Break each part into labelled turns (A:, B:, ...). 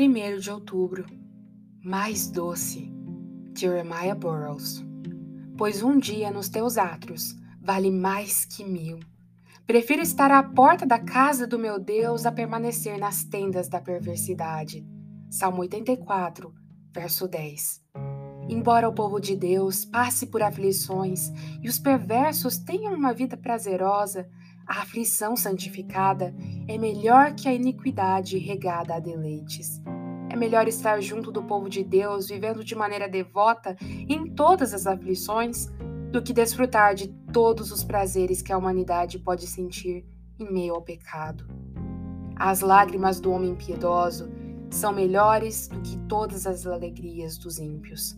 A: 1 de outubro, mais doce, Jeremiah Burroughs. Pois um dia nos teus átrios vale mais que mil. Prefiro estar à porta da casa do meu Deus a permanecer nas tendas da perversidade. Salmo 84, verso 10. Embora o povo de Deus passe por aflições e os perversos tenham uma vida prazerosa, a aflição santificada é melhor que a iniquidade regada a deleites. É melhor estar junto do povo de Deus, vivendo de maneira devota em todas as aflições, do que desfrutar de todos os prazeres que a humanidade pode sentir em meio ao pecado. As lágrimas do homem piedoso são melhores do que todas as alegrias dos ímpios.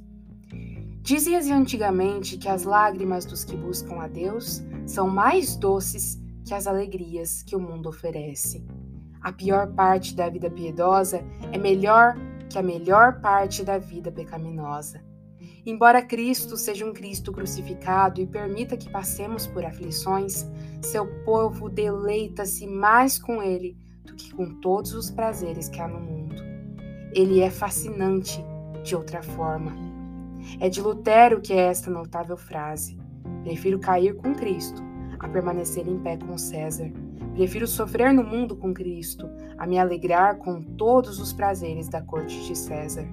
A: Dizia-se antigamente que as lágrimas dos que buscam a Deus são mais doces que as alegrias que o mundo oferece. A pior parte da vida piedosa é melhor que a melhor parte da vida pecaminosa. Embora Cristo seja um Cristo crucificado e permita que passemos por aflições, seu povo deleita-se mais com ele do que com todos os prazeres que há no mundo. Ele é fascinante de outra forma. É de Lutero que é esta notável frase: Prefiro cair com Cristo a permanecer em pé com César. Prefiro sofrer no mundo com Cristo, a me alegrar com todos os prazeres da corte de César.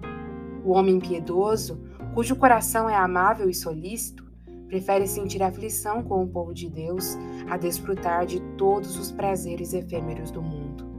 A: O homem piedoso, cujo coração é amável e solícito, prefere sentir aflição com o povo de Deus a desfrutar de todos os prazeres efêmeros do mundo.